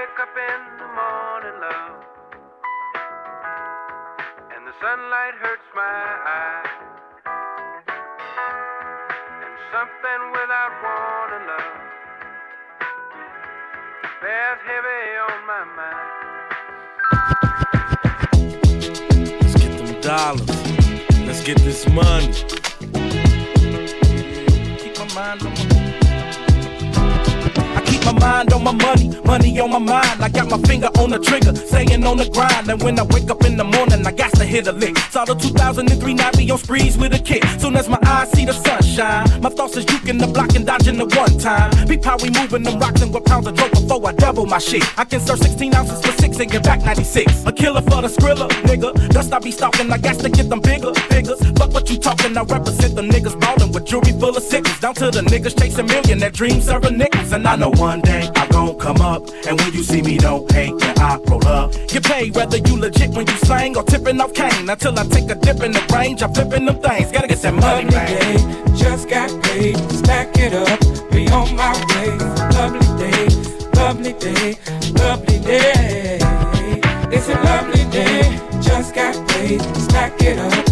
wake up in the morning, love, and the sunlight hurts my eyes, and something without warning, love, bears heavy on my mind. Let's get them dollars. Let's get this money. Keep my mind on my I keep my mind on my money, money on my mind. I got my finger on the trigger, staying on the grind. And when I wake up in the morning, I got to hit a lick. Saw the 2003 night be on sprees with a kick. Soon as my eyes see the sunshine, my thoughts is juking the block and dodging the one time. Peep how we moving them rocks and what pounds of dope before I double my shit. I can serve 16 ounces for six and get back 96. A killer for the skrilla, nigga. Dust I be stalking, I got to get them bigger figures. Fuck what you talking, I represent the niggas ballin' with jewelry full of sickles. Down to the niggas chasing millionaire dreams, serving nickels. And I know one day I gon' come up. And when you see me, don't hate when I roll up. Get paid whether you legit when you slang or tipping off cane. Until I take a dip in the range, I'm flipping them things. Gotta get that money, Lovely man. day, just got paid. Stack it up, be on my way. Lovely day, lovely day, lovely day. It's a lovely day, just got paid. Stack it up,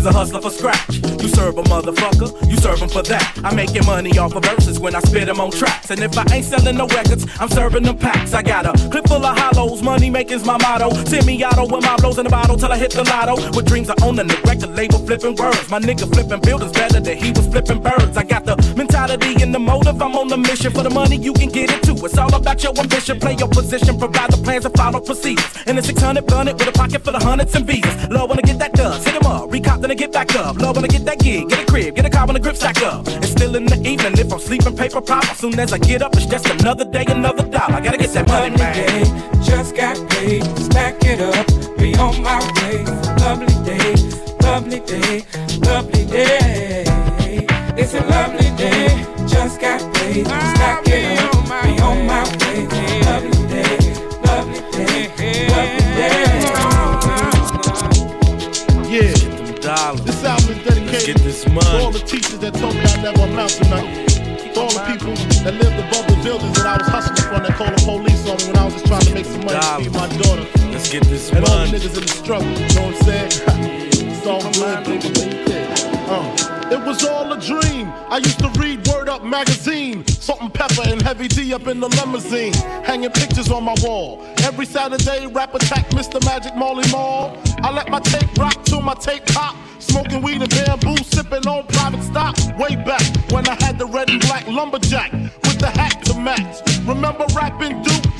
is a hustler for scratch. You serve a motherfucker, you serve him for that. I'm making money off of verses when I spit them on tracks. And if I ain't selling no records, I'm serving them packs. I got a clip full of money making's my motto. Semi auto with my blows in the bottle till I hit the lotto. With dreams I own a record label flipping words. My nigga flipping buildings better than he was flipping birds. I got the mentality and the motive, I'm on the mission for the money, you can get it too. It's all about your ambition, play your position, provide the plans and follow procedures. And the 600 gun it with a pocket full of hundreds and visas. Love when I get that dust, hit 'em up, recop then I get back up. Love when I get that gig, get a crib, get a car when the grip stack up. It's still in the evening if I'm sleeping paper pop. As soon as I get up, it's just another day, another dollar. I gotta get that money, Lovely man. day, just got paid. Stack it up, be on my way. Lovely day, lovely day, lovely day. It's a lovely day, just got paid. Stack it up, be on my way. Lovely day, lovely day, lovely day. Yeah, Them dollars. this album is Let's dedicated get this to all the teachers that told me I never amount to nothing. To all the people that lived above the buildings that I was hustling called the police on me when I was just trying to make some money to feed my daughter. Let's get this And all the niggas in the struggle, you know what I'm saying? it's all good. Uh, it was all a dream. I used to read Word Up magazine, Salt-N-Pepa and Heavy D up in the limousine, hanging pictures on my wall. Every Saturday, rap attack, Mr. Magic Marley Marl. I let my tape rock till my tape pop. Smoking weed and bamboo, sipping on private stock. Way back when I had the red and black lumberjack with the hat to match. Remember rapping Duke?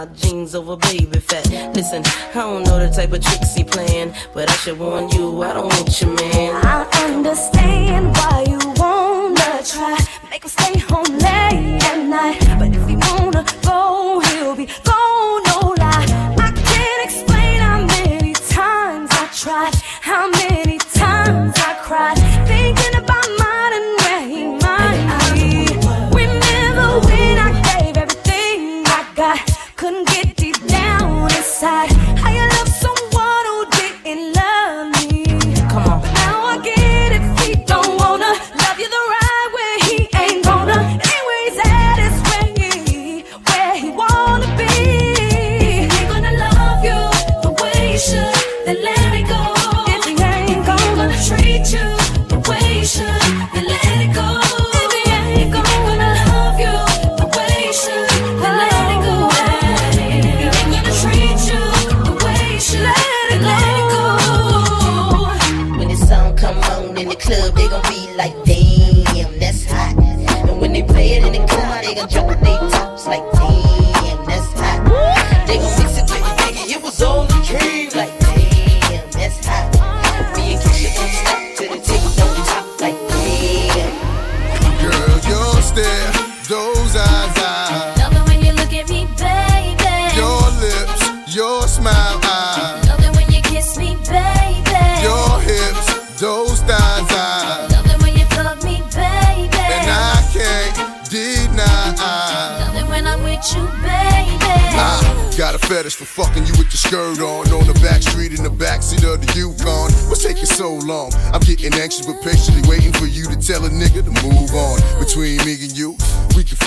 my jeans over baby fat. Listen, I don't know the type of tricks he playing, but I should warn you, I don't want your man. I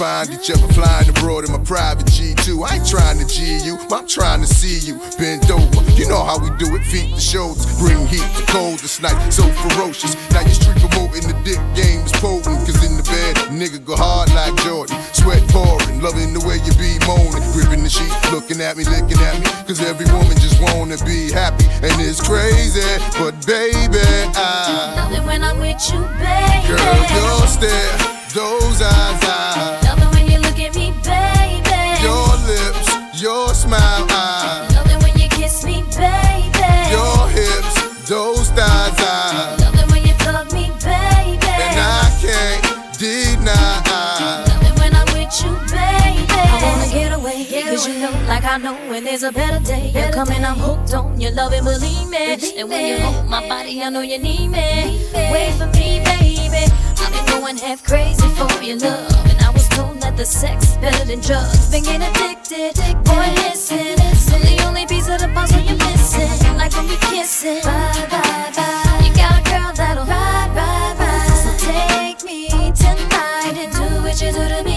find each other flying abroad in my private G2. I ain't trying to G you, but I'm trying to see you. Bend over, you know how we do it, feet to shoulders. Bring heat to cold this night, so ferocious. Now you street promoting the dick game is potent. Cause in the bed, nigga go hard like Jordan. Sweat pouring, loving the way you be moaning. Gripping the sheet, looking at me, licking at me. Cause every woman just wanna be happy. And it's crazy, but baby, I. Do when I'm with you, baby. Girl, don't stare, those eyes, eyes. Cause you know, like I know, when there's a better day, you're coming, I'm hooked on your love and believe me. And when you hold my body, I know you need me. Wait for me, baby. I've been going half crazy for your love. And I was told that the sex is better than drugs. Been getting addicted, boy, listen. So the only piece of the puzzle you're missing. Like when we kissing. Bye, bye, bye. You got a girl that'll ride, ride, ride. So take me tonight and do what you do to me.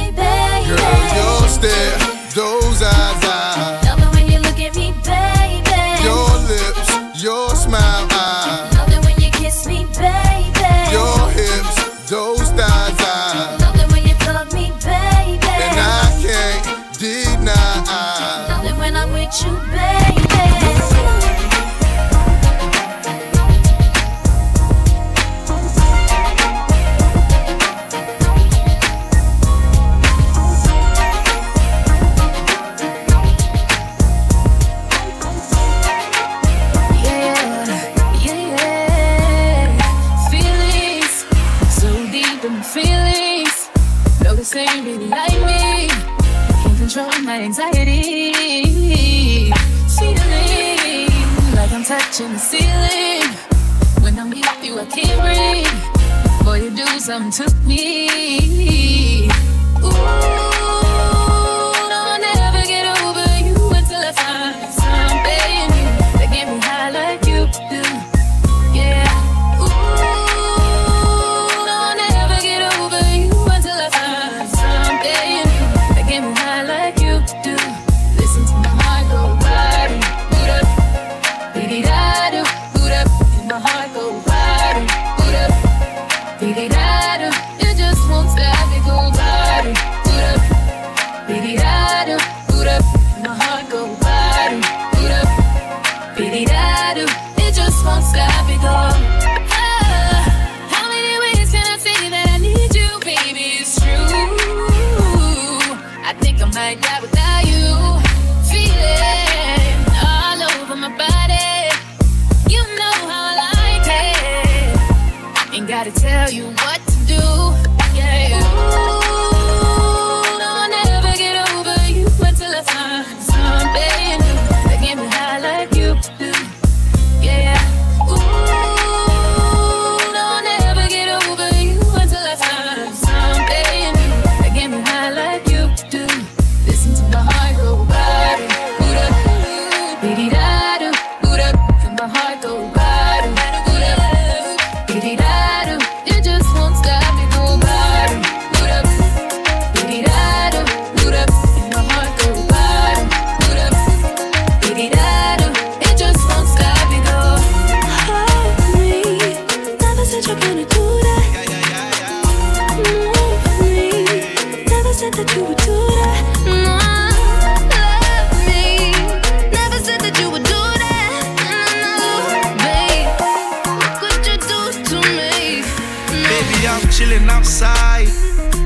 Chilling outside.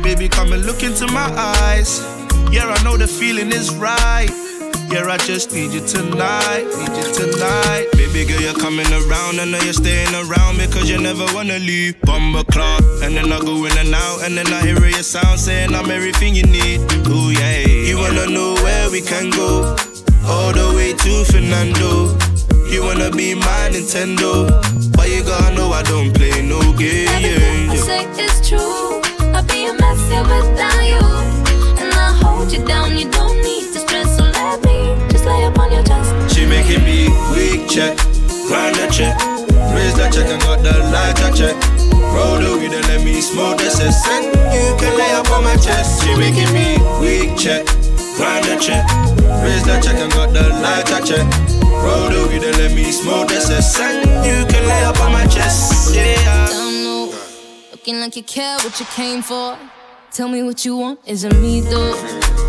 Baby, come and look into my eyes. Yeah, I know the feeling is right. Yeah, I just need you tonight, need you tonight. Baby girl, you're coming around, I know you're staying around me because you never wanna leave. Bumper clock, and then I go in and out, and then I hear your sound saying I'm everything you need. Ooh, yeah. You wanna know where we can go? All the way to Fernando. You wanna be my Nintendo, but you gotta know I don't play no game. Yeah, true. I'll be a mess here without you. And I hold you down, you don't need to stress. So let me. She making me weak check, grind the check, raise the check and got the lighter check. Roll the weed and let me smoke the cess. And you can lay up on my chest. She making me weak check, grind the check, raise the check and got the lighter check. Roll the weed and let me smoke the cess. And you can lay up on my chest. Yeah. Looking like you care what you came for. Tell me what you want, is it me though?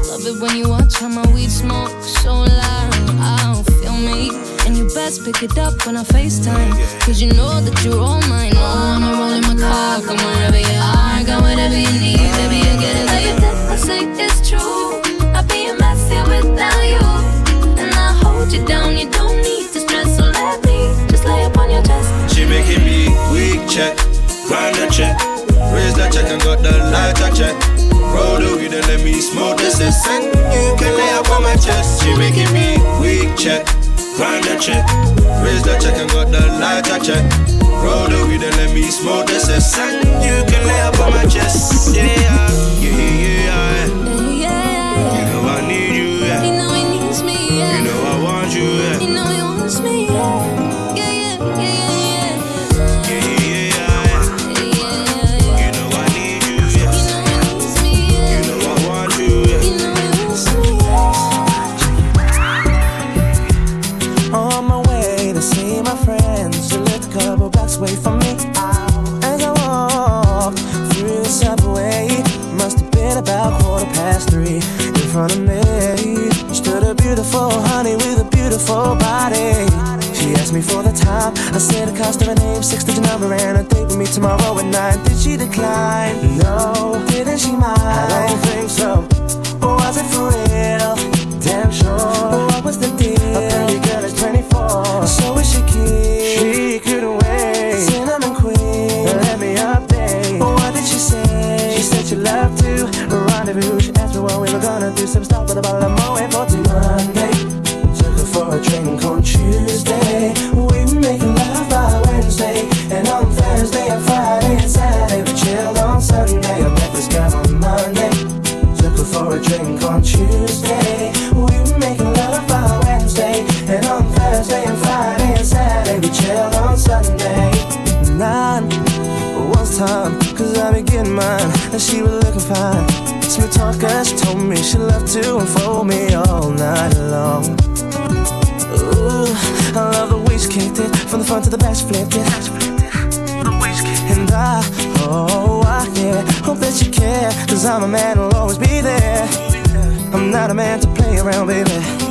Love it when you watch how my weed smoke so loud. I don't feel me. And you best pick it up when I FaceTime. Cause you know that you're all mine. Oh, I'ma roll in my car, come wherever you are. Got whatever you need, baby, you get it. Everything I say is true. I'd be a mess here without you. And I hold you down, you don't need to stress. So let me just lay up on your chest. She making me weak check, grind the check, raise the check and got the lighter check. Roll the weed and let me smoke this. And you can lay up on my chest. She making me weak check, grind the check, raise the check and got the lighter check. Roll the weed and let me smoke cess. And you can lay up on my chest. Yeah, yeah. Front of me stood a beautiful honey with a beautiful body. She asked me for the time. I said the cost of her name, six digit number, and a date with me tomorrow at nine. Did she decline? No. Didn't she mind? I don't think so. Was it for real? Damn sure. time, cause I be getting mine, and she was looking fine. Smooth talker, she told me she loved to unfold me all night long. Ooh, I love the way she kicked it, from the front to the back, she flipped it. And I, oh, I, yeah, hope that you care, cause I'm a man who'll always be there. I'm not a man to play around, baby.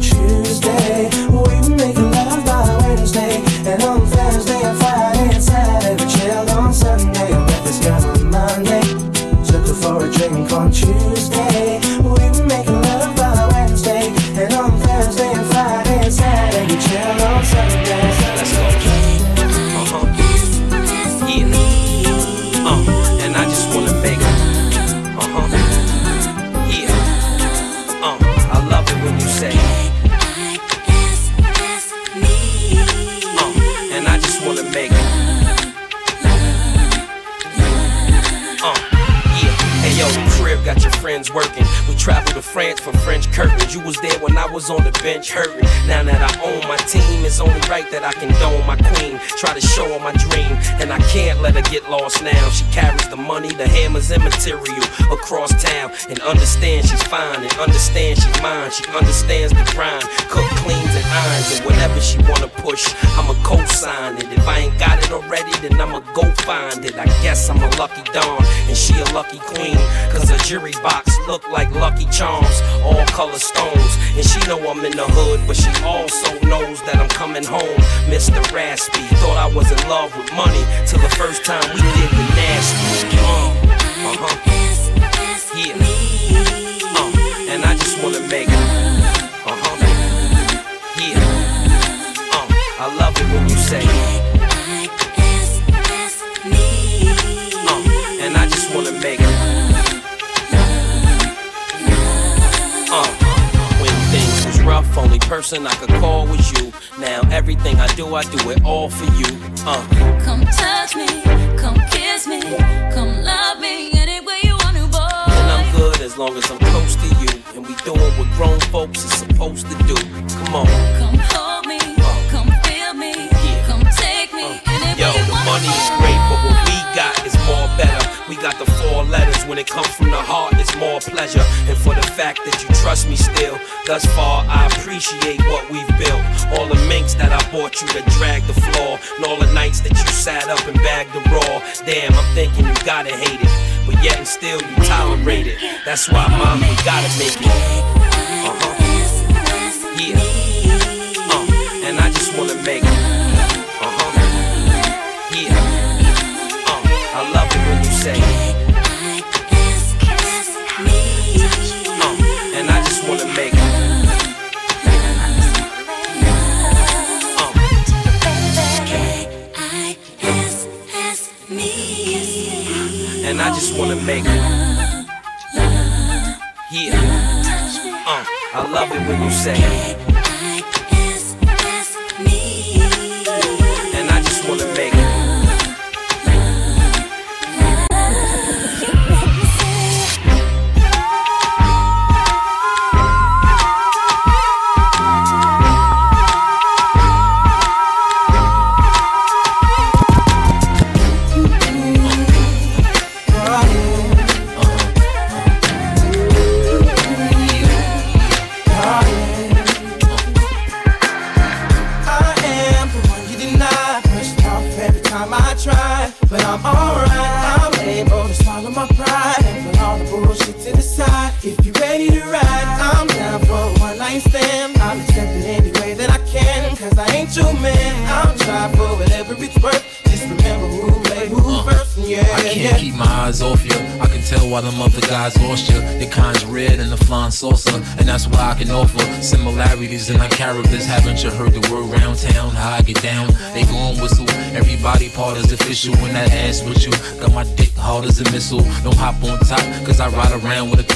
France for French You was there when I was on the bench hurting. Now that I own my team, it's only right that I can condone my queen. Try to show her my dream, and I can't let her get lost now. She carries the money, the hammers, and material across town. And understand she's fine, and understand she's mine. She understands the grind, cook, cleans, and irons. And whatever she wanna push, I'ma co-sign it. If I ain't got it already, then I'ma go find it. I guess I'm a lucky dawn, and she a lucky queen. Cause her jury box look like lucky charms, all color And she know I'm in the hood, but she also knows that I'm coming home. Mr. Raspy, thought I was in love with money till the first time we did the nasty. Uh, uh-huh. Yeah. Uh, and I just wanna make it. Uh-huh. Yeah. Uh, I love it when you say. Person I could call was you. Now everything I do, I do it all for you. Uh, Come touch me, come kiss me, come love me any way you want to, boy. and I'm good as long as I'm close to you. And we doing what grown folks is supposed to do. Come on. Come hold me, come feel me, come take me any Yo, way you the want money is great, but what we got is more better. We got the four letters. When it comes from the heart, pleasure. And for the fact that you trust me still, thus far, I appreciate what we've built. All the minks that I bought you to drag the floor, and all the nights that you sat up and bagged the raw. Damn, I'm thinking you gotta hate it, but yet and still you tolerate it. That's why, mom, we gotta make it. Uh-huh. Yeah. Uh, and I just wanna make it. Uh-huh. Yeah. Uh, I love it when you say. Uh, it. Yeah. Uh, I love it when you say.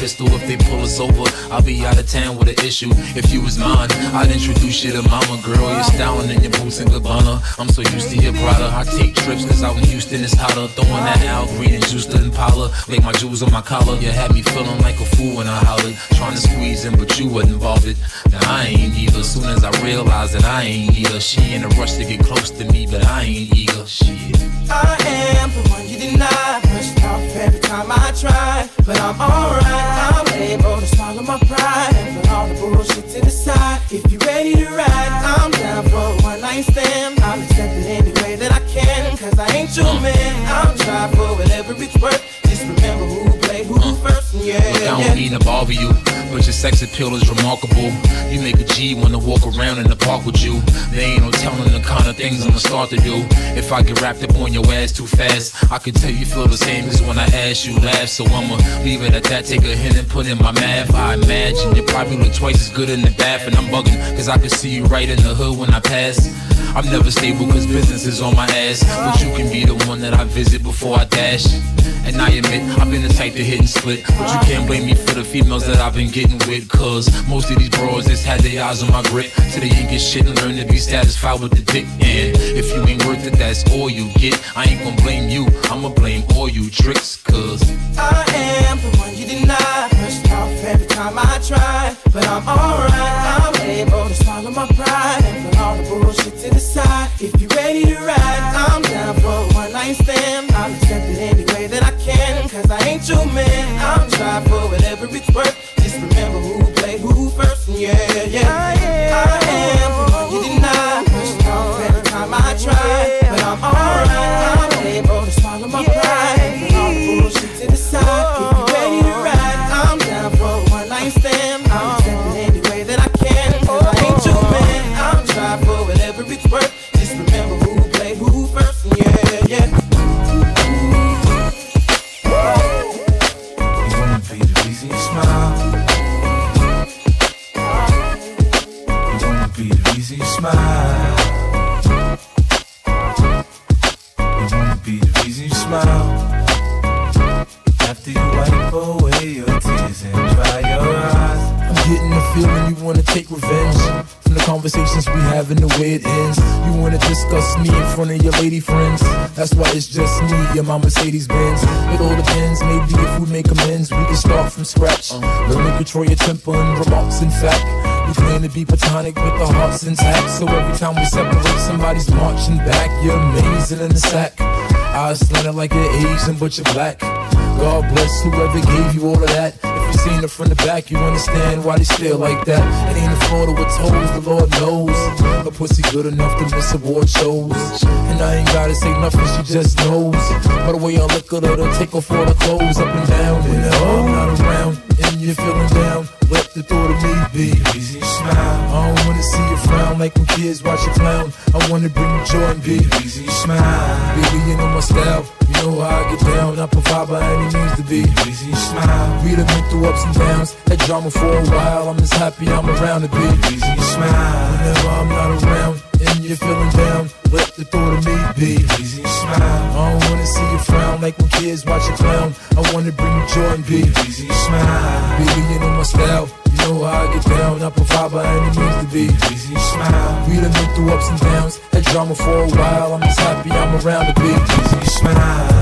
Pistol. If they pull us over, I'll be out of town with an issue. If you was mine, I'd introduce you to mama girl. You're styling in your Boots and Gabbana. I'm so used to your brother. I take trips cause out in Houston it's hotter. Throwing that Al Green and juice to Impala. Make my jewels on my collar. You had me feeling like a fool when I hollered. Trying to squeeze in, but you wasn't bothered. Now I ain't either. Soon as I realized that I ain't either. She in a rush to get close to me, but I ain't eager. Shit. I am the one you deny. Pushed off every time I try. But I'm alright. I'm my pride and put all the bullshit to the side. If you ready to ride, I'm down for a one night stand. I'll accept it any way that I can. Cause I ain't your man. I'll try for whatever it's worth. Just remember who played who first. Yeah, Look, I don't mean to bother you, but your sex appeal is remarkable. You make a G wanna walk around in the park with you. There ain't no telling the kind of things I'ma start to do. If I get wrapped up on your ass too fast, I can tell you feel the same as when I ask you laugh. So I'ma leave it at that, take a hint and put in my math. I imagine you probably look twice as good in the bath, and I'm bugging, cause I can see you right in the hood when I pass. I'm never stable cause business is on my ass. But you can be the one that I visit before I dash. And I admit, I've been the type to hit and split. But you can't blame me for the females that I've been getting with. Cause most of these bros just had their eyes on my grip. So they ain't get shit and learn to be satisfied with the dick. And if you ain't worth it, that's all you get. I ain't gonna blame you, I'ma blame all you tricks. Cause I am the one you deny. Pushed off every time I try. But I'm alright. I'm able to swallow my pride and put all the bullshit to the side. If you ready to ride, I'm down for one night stand. I'll accept Cause I ain't your man. I'll try in fact. You claim to be platonic with the hearts intact. So every time we separate, somebody's marching back. You're amazing in the sack. Eyes slanted like you're Asian, but you're black. God bless whoever gave you all of that. If you seen it from the back, you understand why they still like that. It ain't a Florida with toes, the Lord knows. A pussy good enough to miss award shows. And I ain't gotta say nothing, she just knows. By the way I look at her, to take off all the clothes up and down. And now I'm not around, and you're feeling down. Let the thought of me be. Easy smile. I don't wanna see you frown like when kids watch you clown. I wanna bring you joy and be. Easy smile. Baby, you know my style. You know how I get down. I provide by any means to be. Easy smile. We done been through ups and downs. Had drama for a while. I'm just happy I'm around to be. Easy smile. Whenever I'm not around and you're feeling down, let the thought of me be. Easy smile. I don't wanna see you frown like when kids watch you clown. I wanna bring you joy and be. Easy smile. Baby, you know my style. You know how I get down. I provide by any means to be. Easy smile. We done been through ups and downs. Had drama for a while. I'm just happy I'm around to be. Easy smile.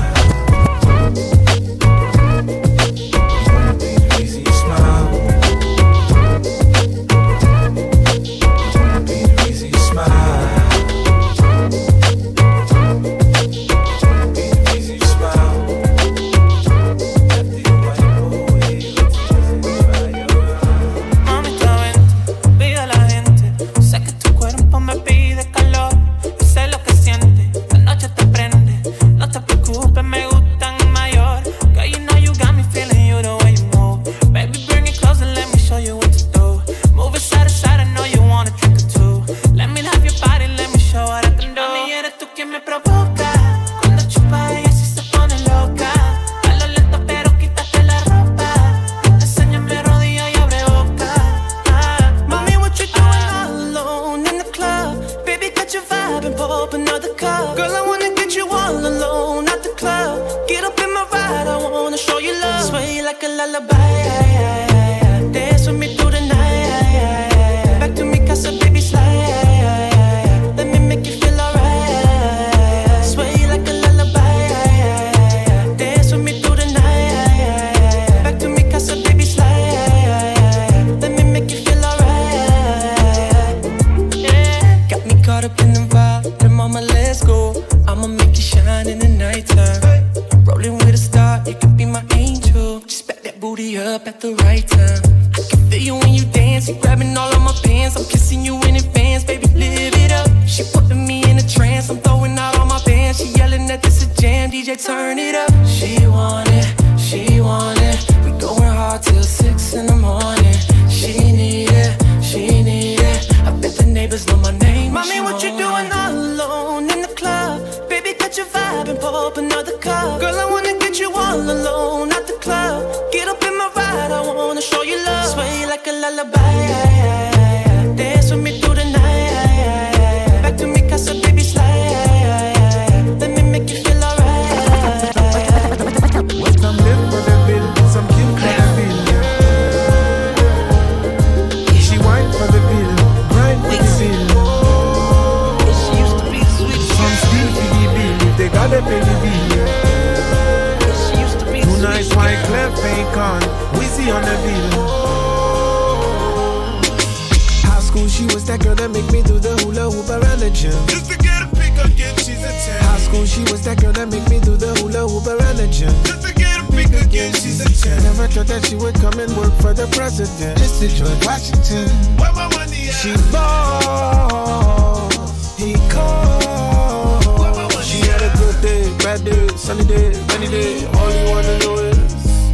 10. Thought that she would come and work for the president. Just to George Washington. Where my money at? She ball, he called. She had a good day, bad day, sunny day, rainy day. All you wanna know is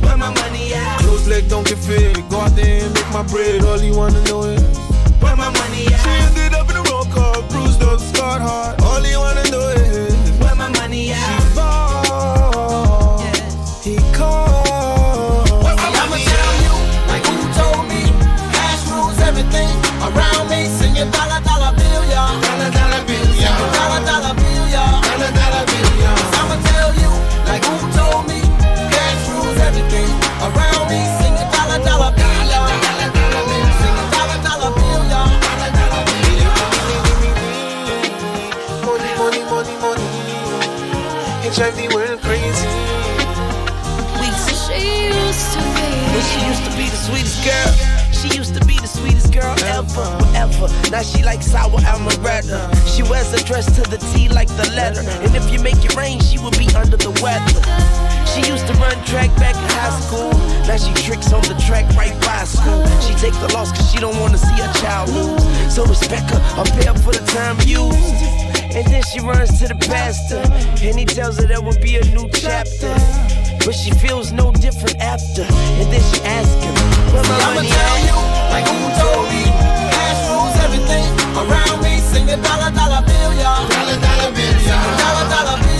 where my money at? Close leg don't get fit. Go out there and make my bread. All you wanna know is where my money at? She ended up in a roll call, bruised up, scarred heart. All you wanna dollar dollar. Dollar dollar. Dollar. I'ma tell you, like who told me, cash rules everything around me. Dollar dollar Money, money, money. HIV went crazy. Used to be. She used to be the sweetest girl. She used to be the sweetest girl ever, ever. Now she like sour amaretto. She wears a dress to the T like the letter. And if you make it rain, she will be under the weather. She used to run track back in high school. Now she tricks on the track right by school. She take the loss cause she don't wanna see her child lose. So respect her, or pay up for the time used. And then she runs to the pastor. And he tells her there will be a new chapter. But she feels no different after. And then she asks him, Where my I'ma money at? you, like who everything around me. Sing a dollar dollar bill, y'all. Dollar dollar bill, y'all. Dollar dollar bill,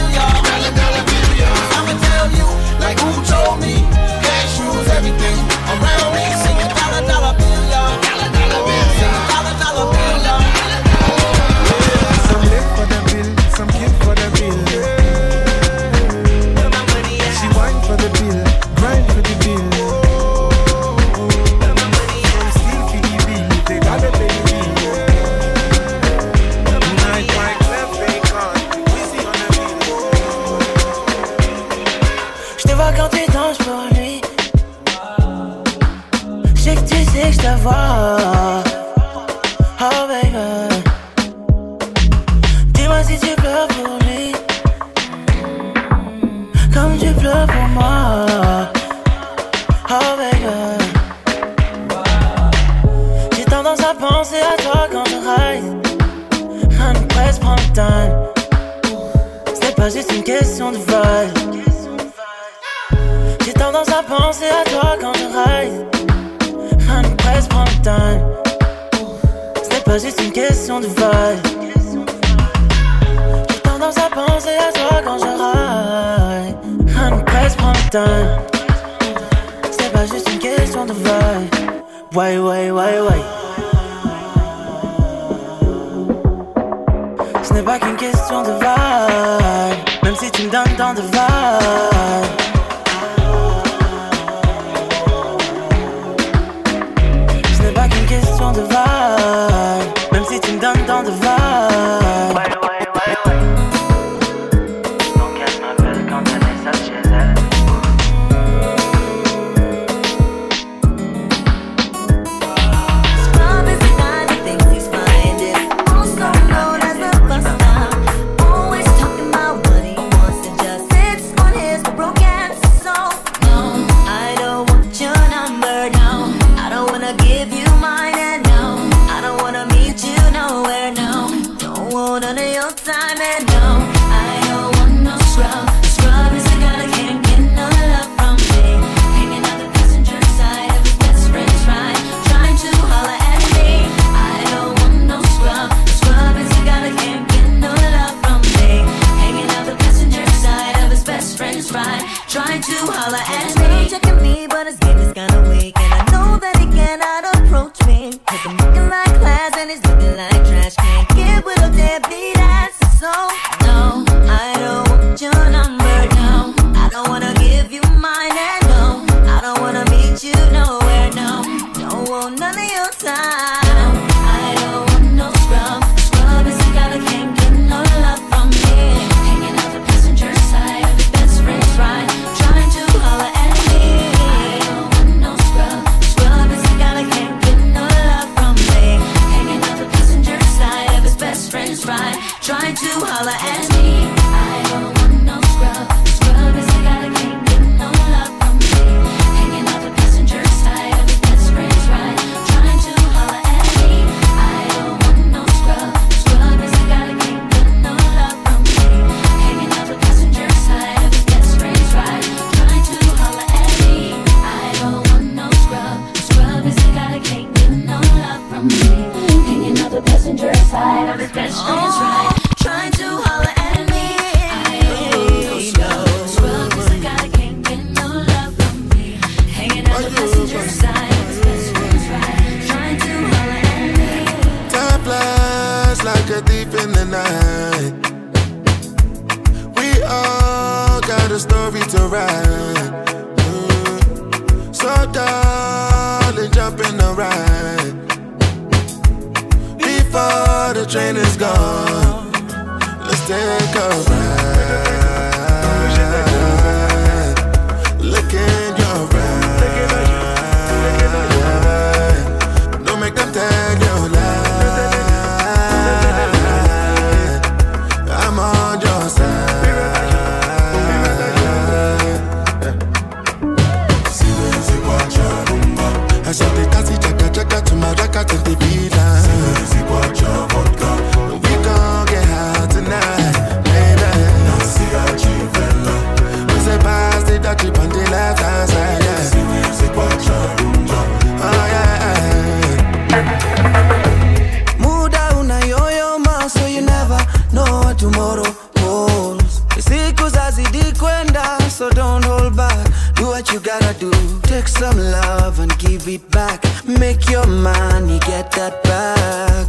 siku zazidi kwenda so don't hold back. Do what you gotta do. Take some love and give it back. Make your money get that back.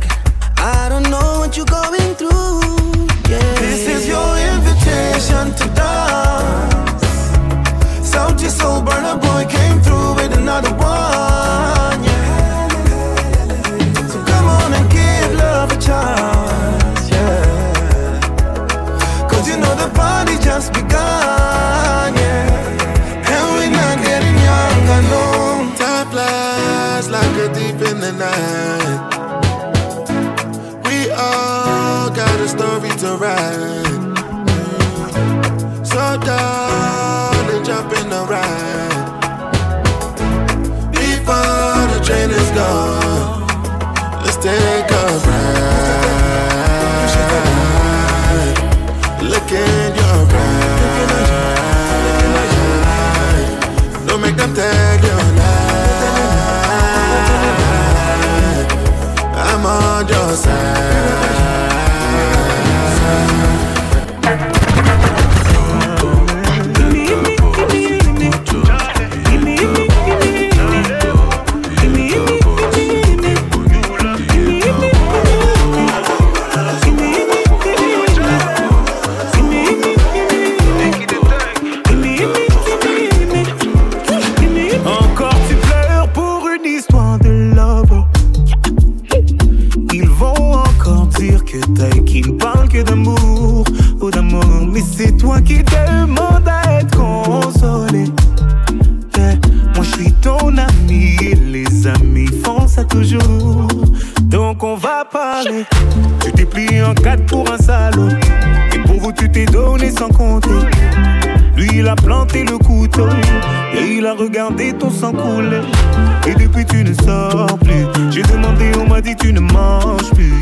I don't know what you're going through. Yeah. this is your invitation to dance. Sound soul Burna Boy came through que t'ailles, qui ne parle que d'amour, oh d'amour. Mais c'est toi qui demande à être consolé. Eh, moi je suis ton ami, les amis font ça toujours. Donc on va parler. Tu t'es plié en quatre pour un salaud. Et pour vous, tu t'es donné sans compter. Lui, il a planté le couteau. Et il a regardé ton sang couler. Et depuis, tu ne sors plus. J'ai demandé, on m'a dit, tu ne manges plus.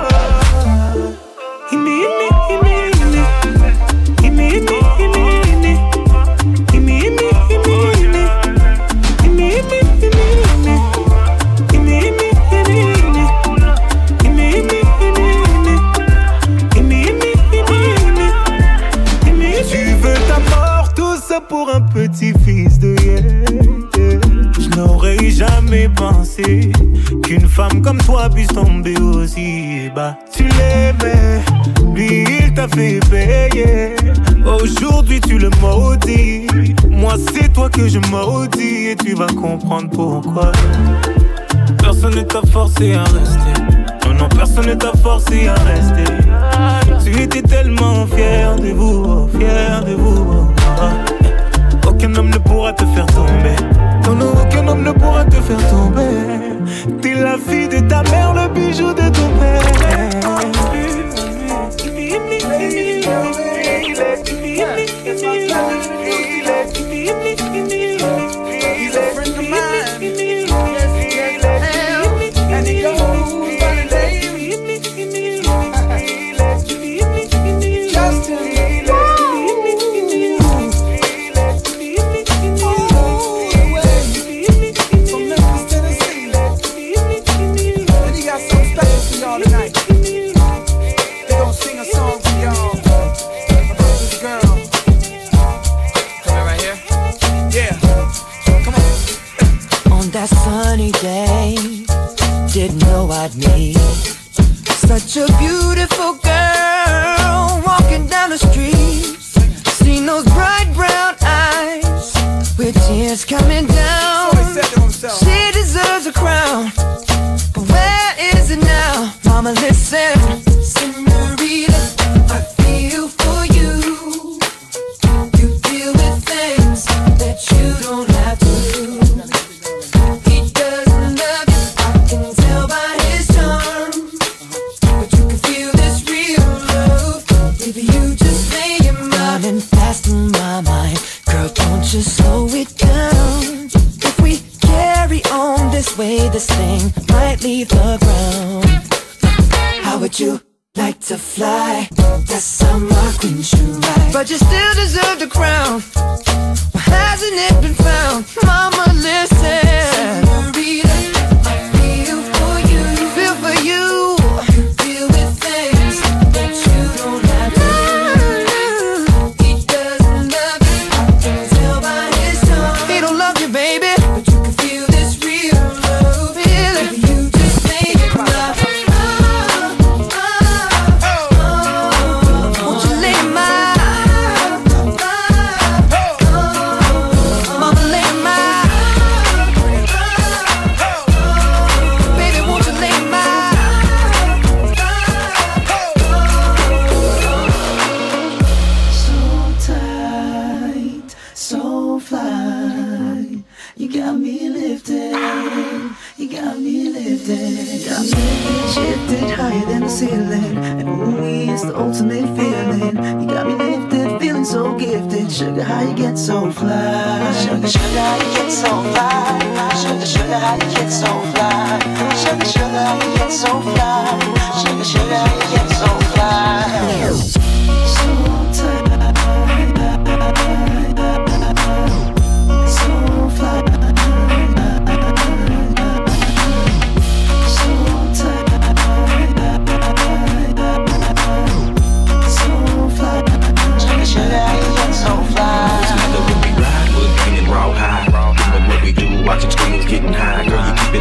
Pour un petit fils de yeah. Je n'aurais jamais pensé qu'une femme comme toi puisse tomber aussi bas. Tu l'aimais, lui il t'a fait payer. Aujourd'hui tu le maudis. Moi c'est toi que je maudis et tu vas comprendre pourquoi. Personne ne t'a forcé à rester. Non, non, personne ne t'a forcé à rester. Tu étais tellement fier de vous, fier de vous. Aucun homme ne pourra te faire tomber. Non, non, aucun homme ne pourra te faire tomber. T'es la fille de ta mère, le bijou de ton He's way, this thing might leave the ground. How would you? Like to fly, that's how my queen should ride. But you still deserve the crown. Why hasn't it been found? Mama, listen.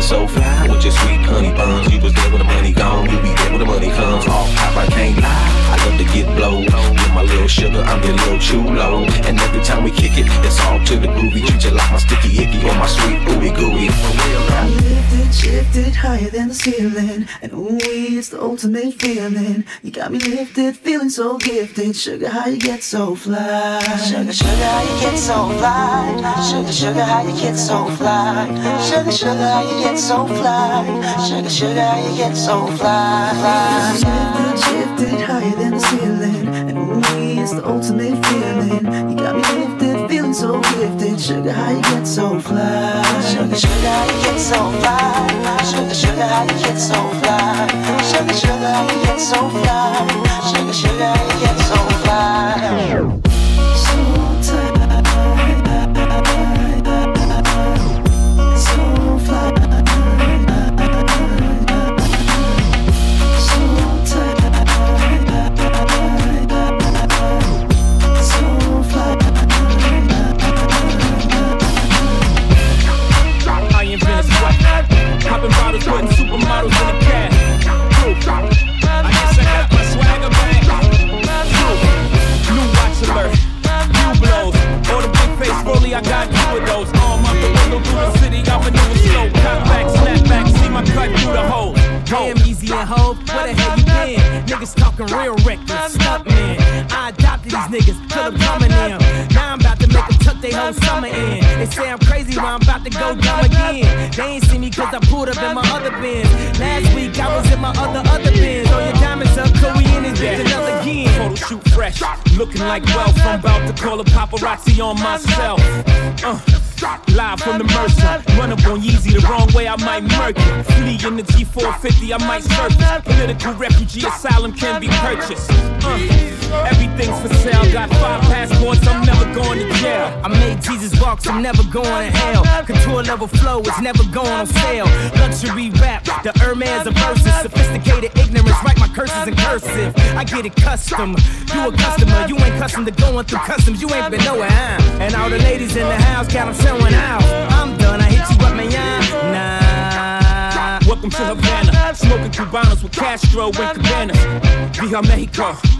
So fly with your sweet honey buns. Sugar, I'm your little chulo. And every time we kick it, it's all to the groovy. Treat you like my sticky icky or my sweet ooey gooey. I'm lifted, shifted higher than the ceiling. And ooh, it's the ultimate feeling. You got me lifted, feeling so gifted. Sugar, how you get so fly? Sugar, sugar, how you get so fly? Sugar, sugar, how you get so fly? Sugar, sugar, how you get so fly? Sugar, sugar, how you get so fly? fly. Lifted, shifted, higher than the ceiling. It's the ultimate feeling. You got me lifted, feeling so gifted. Sugar, how you get so fly? Sugar, sugar, how you get so fly? Sugar, sugar, how you get so fly? Sugar, sugar, how you get so fly? Sugar, sugar, how you get so fly? So Damn, Yeezy and Hov. Where the hell you been? Niggas talking real reckless. Stunt man. I adopted these niggas, till I'm coming in. Now I'm about to make them tuck their whole summer in. They say I'm crazy, but I'm about to go dumb again. They ain't see me cause I pulled up in my other Benz. Last week I was in my other, other Benz. Throw your diamonds up, cause we in this bitch another again. Photo shoot fresh, looking like wealth. I'm about to call a paparazzi on myself. Uh. Live from the Mercer, run up on Yeezy the wrong way, I might murk it. Flee in the G450, I might surface. Political refugee asylum can be purchased. Uh, everything's for sale, got five passports, I'm never going to jail. I made Jesus walks, I'm never going to hell. Couture level flow, it's never going on sale. Luxury rap, the Hermes of verses. Sophisticated ignorance, write my curses in cursive. I get it custom. You a customer, you ain't custom to going through customs, you ain't been nowhere, huh? And all the ladies in the house got them showing out. I'm done, I hit you up, man, nah. Welcome to Havana, smoking Cubanos with Castro and Cabana. Via Mexico.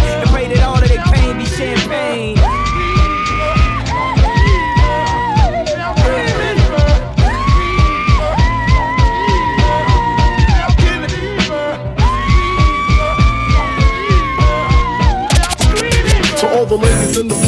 And pray that all of their pain be champagne.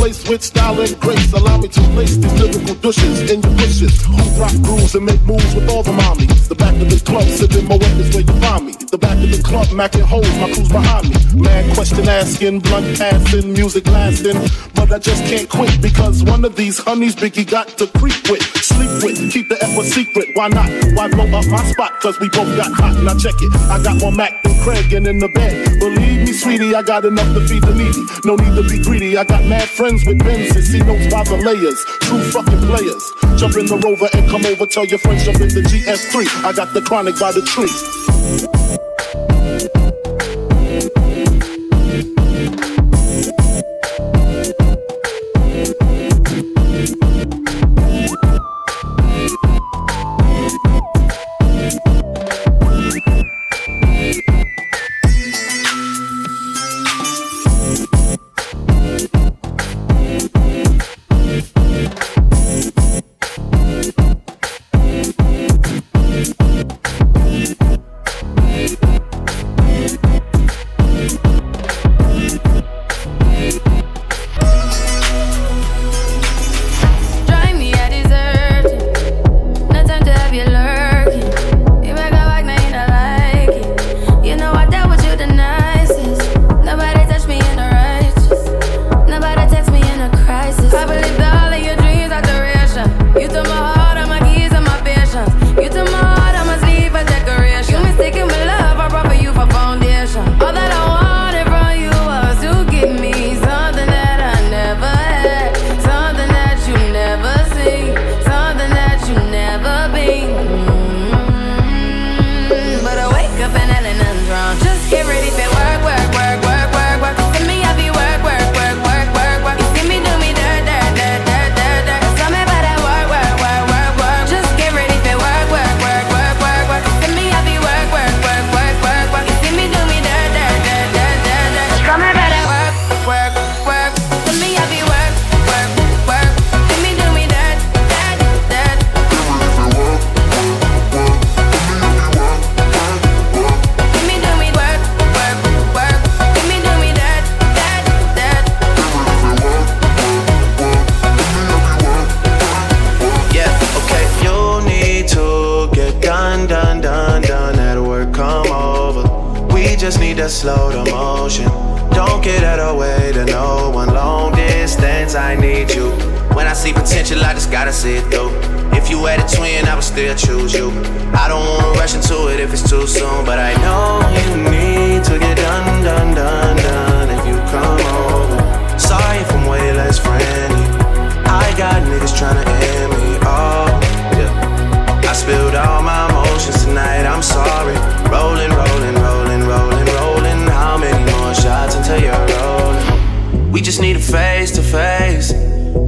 Place with style and grace, allow me to place these lyrical douches in your bushes. Who rock grooves and make moves with all the mommies. The back of the club, sipping my weapons where you find me. The back of the club, macking holes, my crew's behind me. Man, question asking, blunt passing, music lasting. But I just can't quit because one of these honeys Biggie got to creep with, sleep with, keep the a secret. Why not? Why blow up my spot? Cause we both got hot. Now check it. I got more Mac Craig and in the bed. Believe me, sweetie, I got enough to feed the needy. No need to be greedy. I got mad friends with Benzes. See notes by the layers. True fucking players. Jump in the rover and come over. Tell your friends jump in the GS3. I got the chronic by the tree.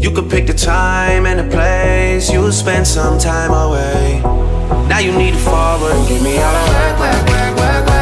You could pick the time and the place, you would spend some time away. Now you need to forward, give me all the work, work, work, work, work.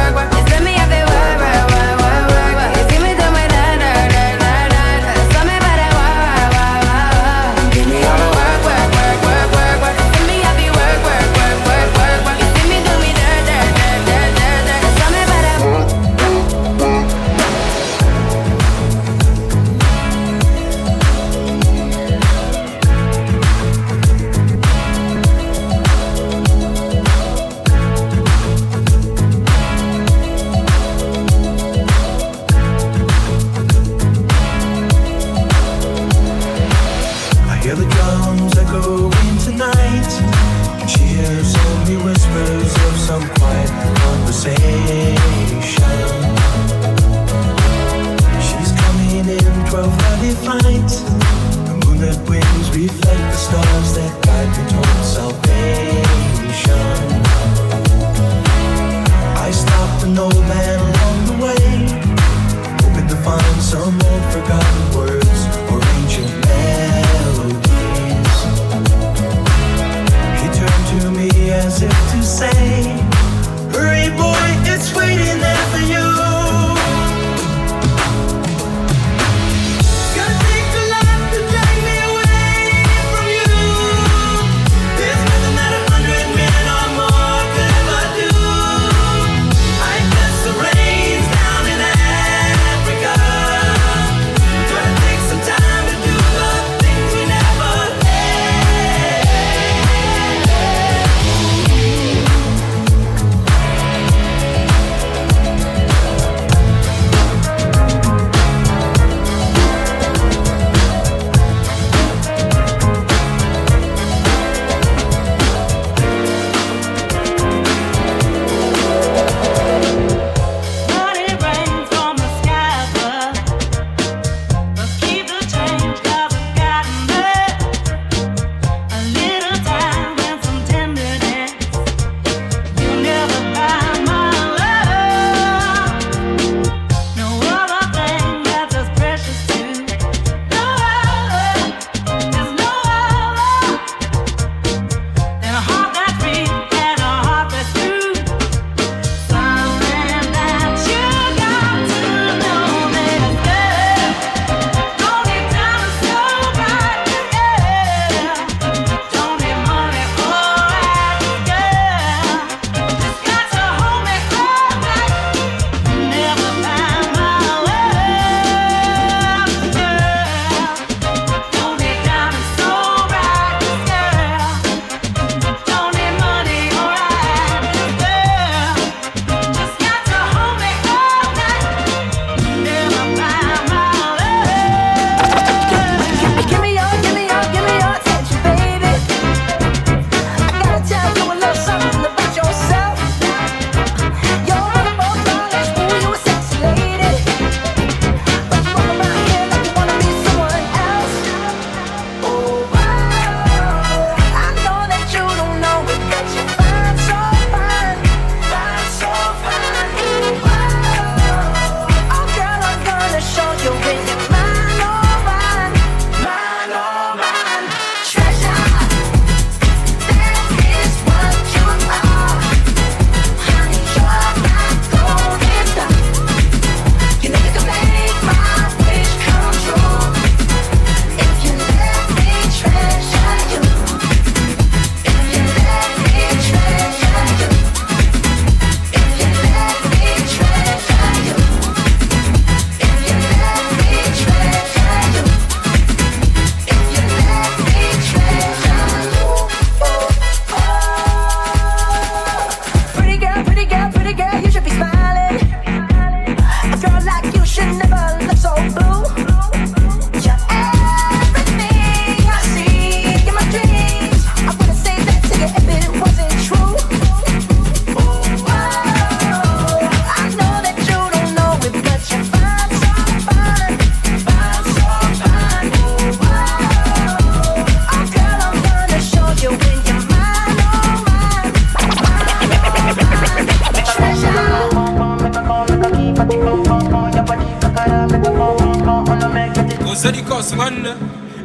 Singanda.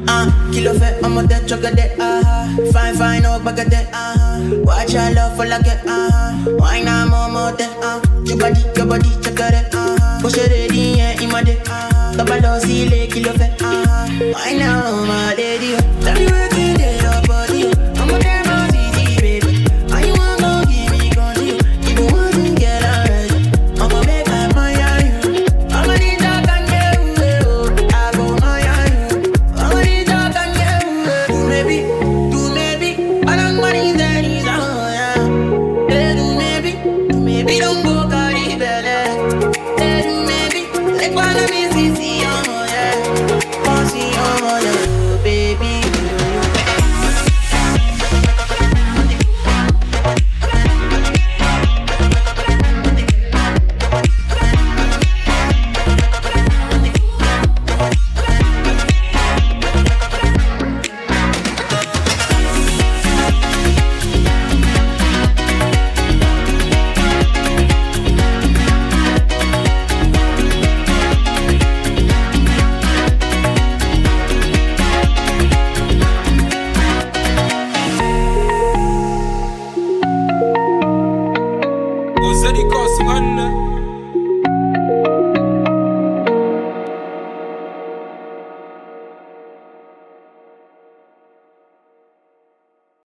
Ah, kilo fait, I'm dead chocolate, ah Fine, fine, oh, baguette, ah Watch your love for like it, ah Why not more, more, ah Your body, your body, chocolate, ah Push it ready, yeah, in my day, ah Double see, le kilo fait, ah Why now, my lady, tell me where